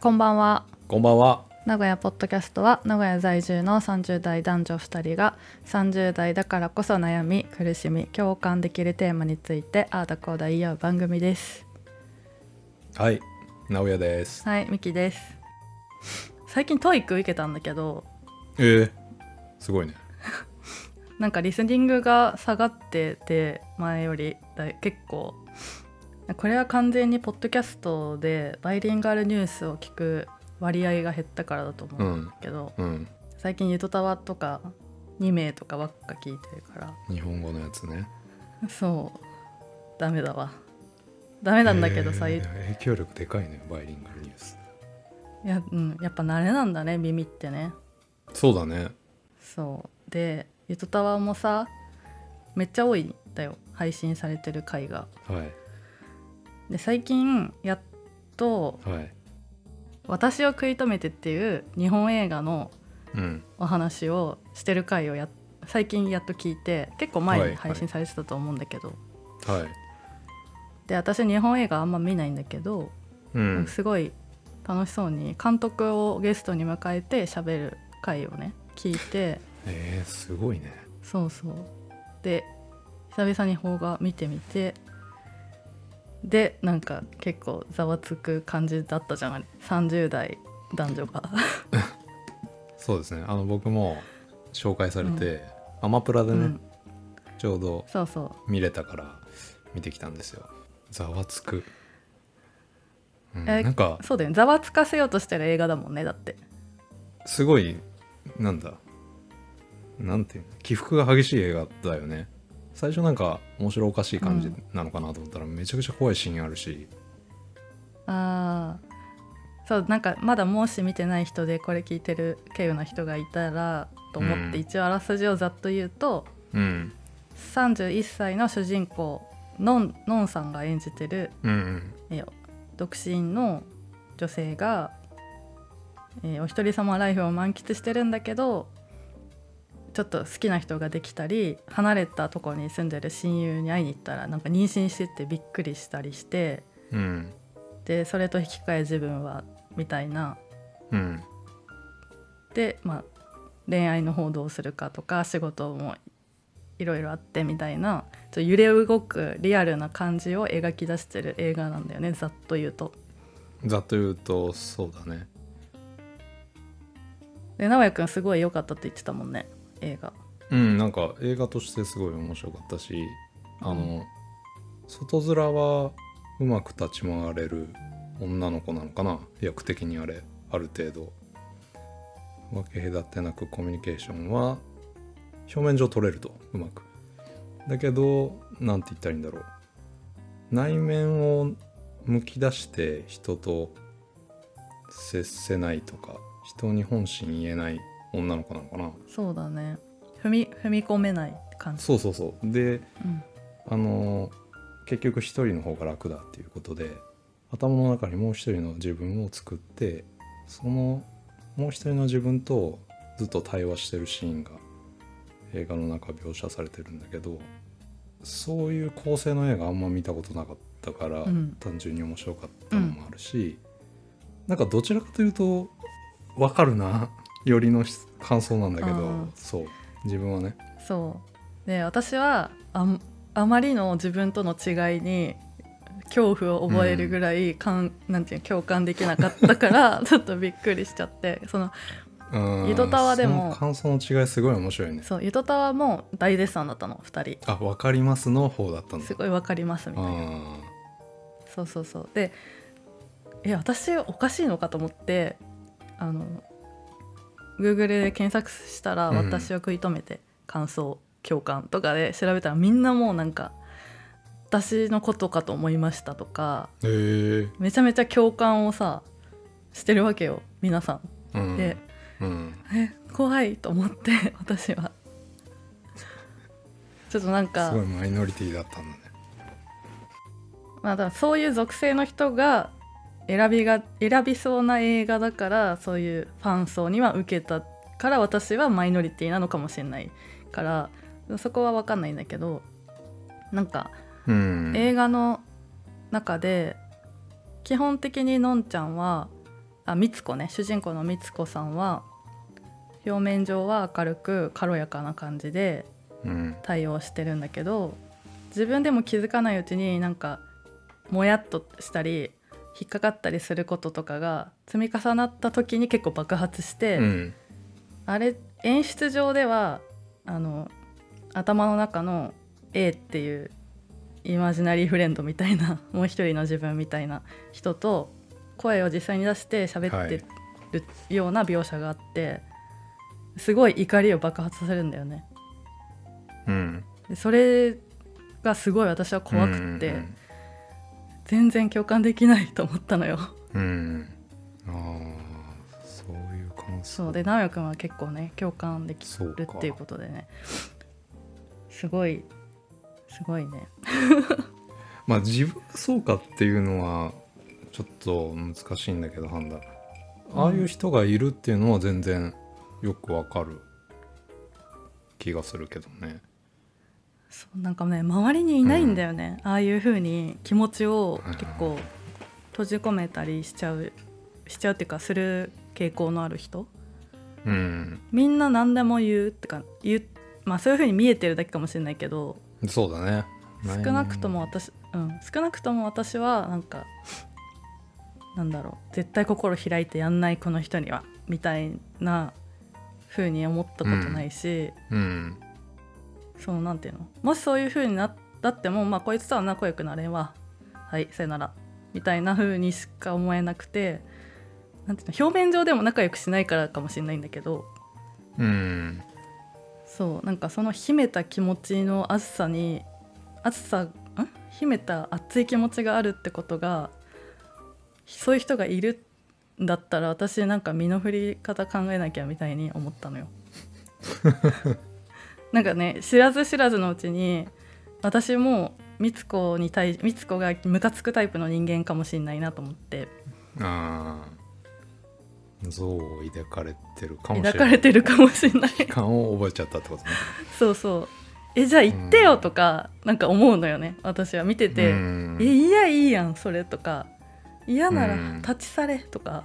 こんばんはこんばんは。名古屋ポッドキャストは名古屋在住の30代男女2人が30代だからこそ悩み苦しみ共感できるテーマについてああだこうだ言い合う番組ですはい、直哉です。はいミキです最近 TOEIC 受けたんだけどえー、すごいね。なんかリスニングが下がってて前より結構これは完全にポッドキャストでバイリンガルニュースを聞く割合が減ったからだと思うんだけど、うん。最近ゆとたわとか2名とかばっか聞いてるから日本語のやつね。そうダメだわダメなんだけどさ、えーい影響力でかいね、バイリンガルニュース。や,、うん、やっぱ慣れなんだね耳ってねそうだね。そうでゆとたわもさめっちゃ多いんだよ配信されてる回がはい。で最近やっとはい。「私を食い止めて」っていう日本映画のうん。お話をしてる回をや最近やっと聞いて結構前はいに配信されてたと思うんだけど、はい。で私日本映画あんま見ないんだけど、うん。すごい楽しそうに監督をゲストに迎えて喋る回をね聞いてえー、すごいね。そうそうで久々に邦画見てみてでなんか結構ざわつく感じだったじゃない？30代男女が。そうですね。あの、僕も紹介されて、アマプラでね、うん。ちょうどそうそう。見れたから見てきたんですよ。ざわつく。うん、えなんか、そうだよね。ざわつかせようとしてる映画だもんねだって。すごいなんだ。なんていうの？起伏が激しい映画だよね最初なんか面白おかしい感じなのかなと思ったら、めちゃくちゃ怖いシーンあるし。ああそうなんかまだもし見てない人でこれ聞いてる経由の人がいたらと思って、うん一応あらすじをざっと言うとうん。31歳の主人公のんのんさんが演じてる、うん独身の女性が、えーお一人様ライフを満喫してるんだけどちょっと好きな人ができたり離れたところに住んでる親友に会いに行ったらなんか妊娠しててびっくりしたりしてうん。でそれと引き換え自分はみたいな。うん。で、まあ、恋愛の方どうするかとか仕事もいろいろあってみたいなちょっと揺れ動くリアルな感じを描き出してる映画なんだよねざっと言うと。ざっと言うとそうだね。で直哉くんすごい良かったって言ってたもんね映画。うんなんか映画としてすごい面白かったしあの外面はうまく立ち回れる女の子なのかな？役的にあれある程度。分け隔てなくコミュニケーションは表面上取れるとうまく。だけどなんて言ったらいいんだろう。内面をむき出して人と接せないとか人に本心言えない女の子なのかな。そうだね。踏み踏み込めない感じ。そうそうそう。でうん。あの結局一人の方が楽だっていうことで頭の中にもう一人の自分を作ってそのもう一人の自分とずっと対話してるシーンが映画の中描写されてるんだけどそういう構成の映画あんま見たことなかったから、うん。単純に面白かったのもあるし、なんかどちらかというと分かるなよりの感想なんだけどそう。自分はね。そう。で私はあんあまりの自分との違いに恐怖を覚えるぐらいかん、なんていうの共感できなかったから ちょっとびっくりしちゃって。そのうん。ゆとたわでも感想の違いすごい面白いね。そうゆとたわも大絶賛だったの2人。あ分かりますの方だったんだ。すごいわかりますみたいな。あそうそうそう。でえ私おかしいのかと思ってあの Google で検索したら「うん。私を食い止めて感想共感」とかで調べたらみんなもうなんか私のことかと思いましたとかめちゃめちゃ共感をさしてるわけよ皆さん。うん。でうん。え怖いと思って 私は。ちょっとなんかすごいマイノリティだったんだね。まあ、だそういう属性の人が選びが選びそうな映画だからそういうファン層には受けたから私はマイノリティなのかもしれないからそこは分かんないんだけどなんかうん。映画の中で基本的にのんちゃんはあみつこね主人公のみつこさんは表面上は明るく軽やかな感じでうん。対応してるんだけど自分でも気づかないうちになんかもやっとしたり引っかかったりすることとかが積み重なった時に結構爆発して、うん。あれ演出上ではあの頭の中の A っていうイマジナリーフレンドみたいな もう一人の自分みたいな人と声を実際に出して喋ってるような描写があって、すごい怒りを爆発させるんだよね。うん。でそれがすごい私は怖くって、うん全然共感できないと思ったのよ。うん。ああそういう感想そう。で直哉くんは結構ね共感できそうかるっていうことでね。すごいすごいね。まあ自分がそうかっていうのはちょっと難しいんだけど判断ああいう人がいるっていうのは全然よくわかる気がするけどねそうなんかね周りにいないんだよね、ああいう風に気持ちを結構閉じ込めたりしちゃうしちゃうっていうかする傾向のある人。うん。みんな何でも言うってか言うまあそういう風に見えてるだけかもしれないけどそうだね。少なくとも私、うん、少なくとも私はなんかなんだろう。絶対心開いてやんないこの人にはみたいな風に思ったことないし、うんそのなんていうの？もしそういう風になったってもまあこいつとは仲良くなれんわ。はいさよなら。みたいな風にしか思えなくてなんていうの？表面上でも仲良くしないからかもしれないんだけど。うん。そうなんかその秘めた気持ちの熱さに熱さん？秘めた熱い気持ちがあるってことがそういう人がいるんだったら私なんか身の振り方考えなきゃみたいに思ったのよ。なんかね知らず知らずのうちに私も美津子に対美津子がムカつくタイプの人間かもしれないなと思って。ああ像を抱かれてるかもしれ抱かないれてるかもしれない。感を覚えちゃったってことね。そうそう。えじゃあ言ってよとか、なんか思うのよね私は見てて、うん。えいやいいやんそれとか。嫌ならうん。立ち去れとか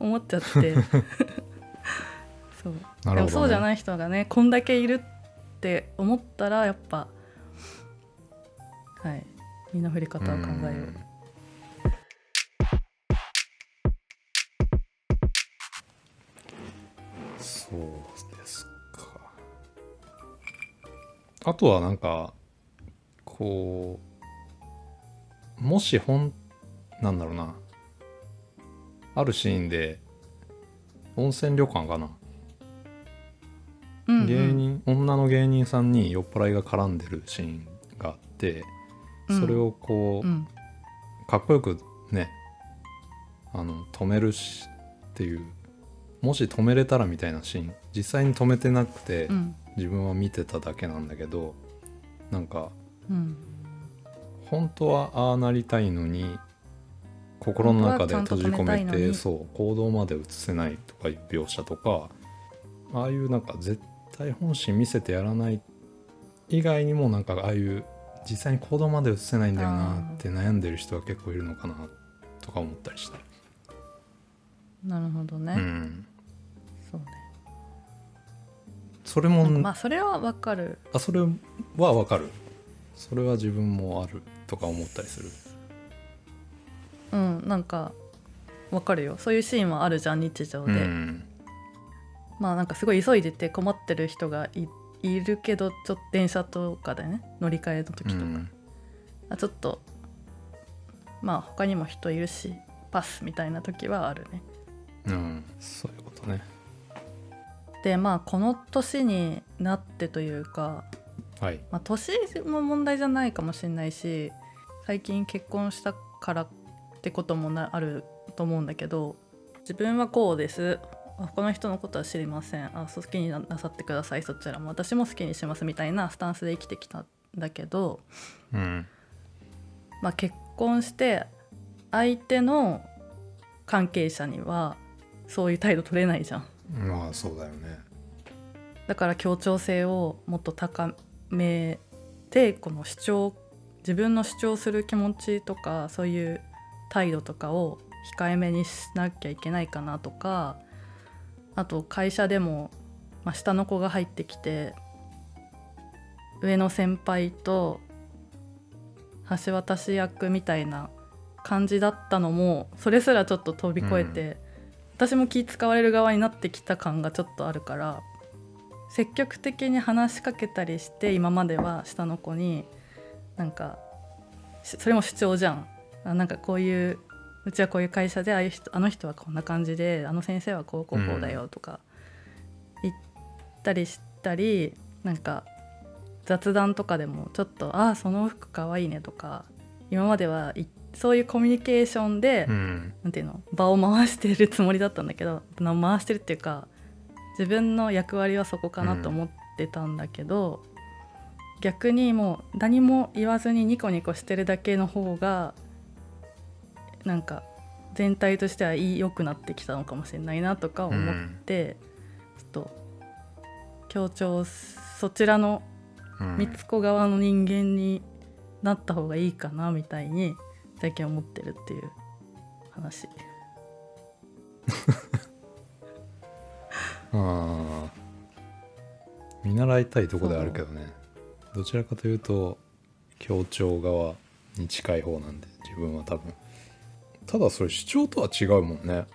思っちゃって。そう。でもそうじゃない人がねこんだけいるって思ったらやっぱはい身の振り方を考えよう。そうですか。あとはなんかこうもし本なんだろうな。あるシーンで温泉旅館かな、うんうん。芸人女の芸人さんに酔っ払いが絡んでるシーンがあってそれをこう、うん。かっこよくねあの止めるしっていうもし止めれたらみたいなシーン実際に止めてなくて、うん。自分は見てただけなんだけどなんかうん。本当はああなりたいのに心の中で閉じ込めてに。そう行動まで移せないとかいう描写とかああいうなんか絶対本心見せてやらない以外にもなんかああいう実際に行動まで移せないんだよなって悩んでる人は結構いるのかなとか思ったりした。なるほどね、うん、そうね。それもまあそれはわかる。あそれはわかる。それは自分もあるとか思ったりする。うんなんかわかるよ。そういうシーンはあるじゃん日常で、うんまあなんかすごい急いでて困ってる人がいいるけどちょっと電車とかでね乗り換えの時とか、うん。あちょっとまあ他にも人いるしパスみたいな時はあるね。うん、そういうことね。でまあこの年になってというか、はい。まあ、年も問題じゃないかもしれないし最近結婚したからってこともなあると思うんだけど自分はこうですあこの人のことは知りません。あ好きにななさってください。そちらも。私も好きにしますみたいなスタンスで生きてきたんだけど、うん。まあ、結婚して相手の関係者にはそういう態度取れないじゃん。まあそうだよね。だから協調性をもっと高めてこの主張自分の主張する気持ちとかそういう態度とかを控えめにしなきゃいけないかなとかあと会社でも、まあ、下の子が入ってきて上の先輩と橋渡し役みたいな感じだったのもそれすらちょっと飛び越えて、私も気使われる側になってきた感がちょっとあるから積極的に話しかけたりして今までは下の子になんかしそれも主張じゃん。あなんかこういううちはこういう会社でああいう人あの人はこんな感じであの先生はこうこうこうだよとか言ったりしたり、なんか雑談とかでもちょっと「ああその服かわいいね」とか今まではいそういうコミュニケーションで、うん。なんていうの場を回してるつもりだったんだけどな回してるっていうか自分の役割はそこかなと思ってたんだけど、逆にもう何も言わずにニコニコしてるだけの方がなんか全体としては良くなってきたのかもしれないなとか思って、ちょっと協調そちらのうん。三つ子側の人間になった方がいいかなみたいに最近思ってるっていう話。ああ見習いたいとこではあるけどね。どちらかというと協調側に近い方なんで自分は多分ただそれ主張とは違うもんね。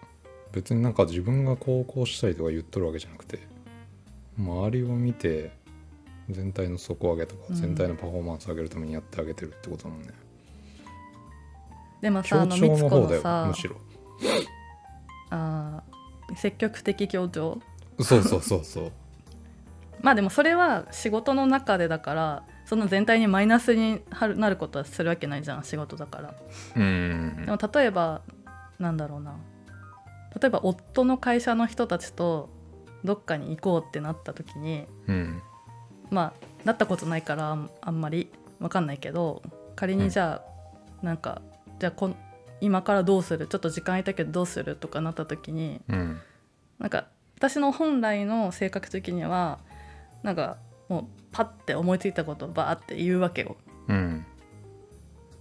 別になんか自分がこうこうしたいとか言っとるわけじゃなくて周りを見て全体の底上げとかうん。全体のパフォーマンス上げるためにやってあげてるってことだもんね、でもさのみつの方だよこのさむしろ。あー積極的協調？そうそうそうそう。まあでもそれは仕事の中でだからその全体にマイナスになることはするわけないじゃん仕事だから。うん。でも例えばなんだろうな。例えば夫の会社の人たちとどっかに行こうってなった時にうん。まあなったことないからあんまり分かんないけど仮にじゃあ、なんかじゃあこん今からどうする？ちょっと時間空いたけどどうする？とかなった時にうん。なんか私の本来の性格的にはなんかもうパッて思いついたことをバーって言うわけよ。うん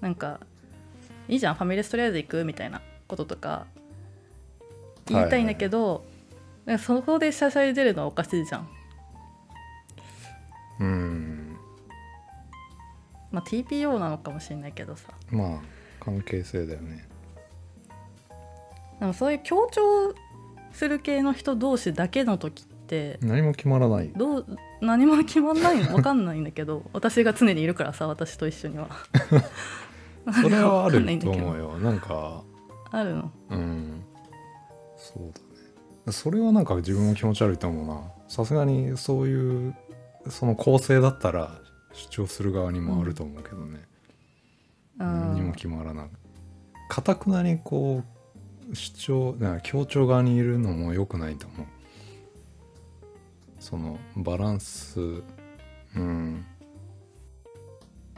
なんか「いいじゃんファミレスとりあえず行く?」みたいなこととか言いたいんだけど、なんかそこでしゃしゃり出るのはおかしいじゃん。うんまあ TPO なのかもしれないけどさまあ関係性だよねでもそういう強調する系の人同士だけの時って何も決まらないどう何も決まんないの分かんないんだけど私が常にいるからさ私と一緒には。それはあると思うよ。なんかあるの。うん。そうだね。それはなんか自分も気持ち悪いと思うな。さすがにそういうその構成だったら主張する側にもあると思うけどね、何にも決まらないかたくなにこう主張なんか協調側にいるのも良くないと思うそのバランス。うん。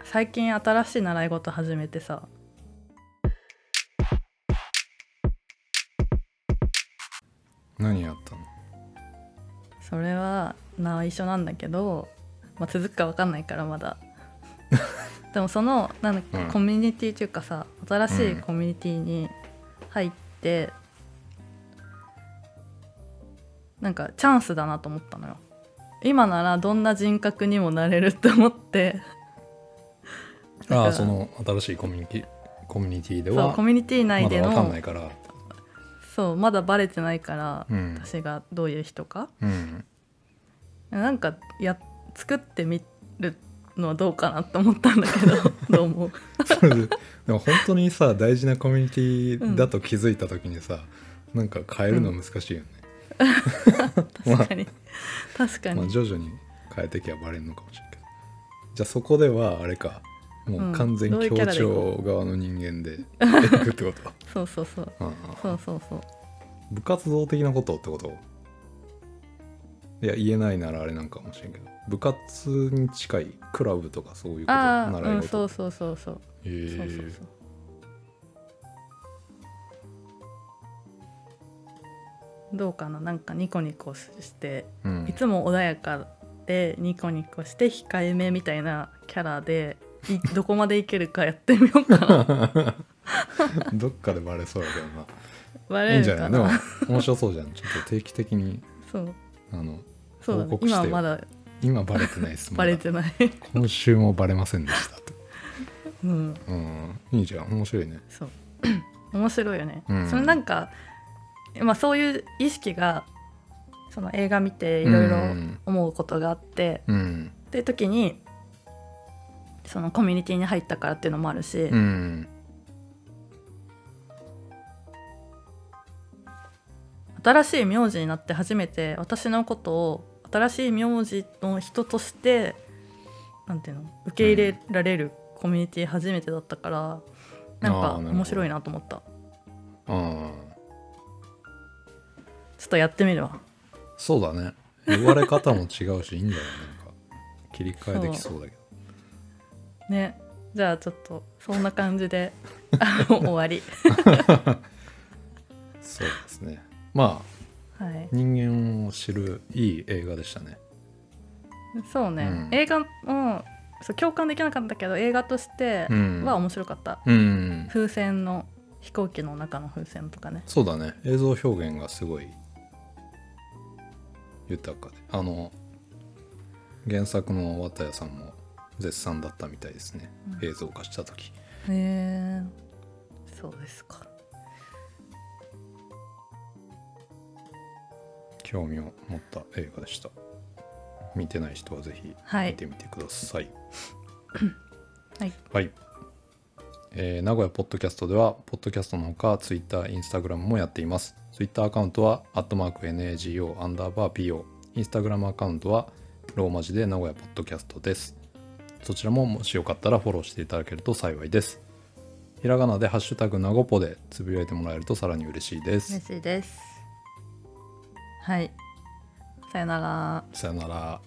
最近新しい習い事始めてさ。何やったの？それは内緒なんだけど、まあ、続くか分かんないからまだ。でもそのなんだっけうん。コミュニティというかさ新しいコミュニティに入って、なんかチャンスだなと思ったのよ今ならどんな人格にもなれるって思って。ああその新しいコミュニティコミュニティでそうはコミュニティ内でまだ分かんのないから。そうまだバレてないから、うん。私がどういう人か。うん。なんかや作ってみるのはどうかなって思ったんだけど どう思う？ででも本当にさ大事なコミュニティだと気づいた時にさ、なんか変えるの難しいよね、確かに。確かに、まあ、徐々に変えてきゃバレるのかもしれんけど。じゃあそこではあれか。もう完全協調側の人間でいくってこと？そうそうそう。ああ。そうそうそう。部活動的なことってこと？いや言えないならあれなんかもしれんけど。部活に近いクラブとかそういうこと習い事？そうそうそうそう。へえそうそうそうどうかななんかニコニコしてうん。いつも穏やかでニコニコして控えめみたいなキャラでい どこまでいけるかやってみようかな。どっかでバレそうやけどな。バいいんじゃなない？でも面白そうじゃん。ちょっと定期的にそう。あのそうだね。報告してよ。今はまだ今バレてないです。バレてない。今週もバレませんでしたと。うん。うん。いいじゃん。面白いね。そう。面白いよね、うん。そのなんか、まあ、そういう意識がその映画見ていろいろうん。思うことがあって、うん。っていう時にそのコミュニティに入ったからっていうのもあるし、うん。新しい名字になって初めて私のことを新しい名字の人としてなんていうの受け入れられるコミュニティ初めてだったからなんなるほど。面白いなと思った。あちょっとやってみるわ。そうだね。言われ方も違うしいいんじゃなんか切り替えできそうだけど。ね。じゃあちょっとそんな感じで 終わり。そうですね。まあはい。人間を知るいい映画でしたね。そうね、うん。映画もそう共感できなかったけど映画としてうん。は面白かった、うん。風船の飛行機の中の風船とかね。そうだね。映像表現がすごい豊かで。あの原作の綿谷さんも絶賛だったみたいですね、映像化した時。へえ。そうですか。興味を持った映画でした。見てない人はぜひはい。見てみてください。はい。はい、えー名古屋ポッドキャストではポッドキャストのほか Twitter、Instagram もやっています Twitter アカウントはアットマーク NAGO アンダーバー PO Instagram アカウントはローマ字で名古屋ポッドキャストです。そちらももしよかったらフォローしていただけると幸いです。ひらがなでハッシュタグなごぽでつぶやいてもらえるとさらに嬉しいです。嬉しいです。はい。さよなら。さよなら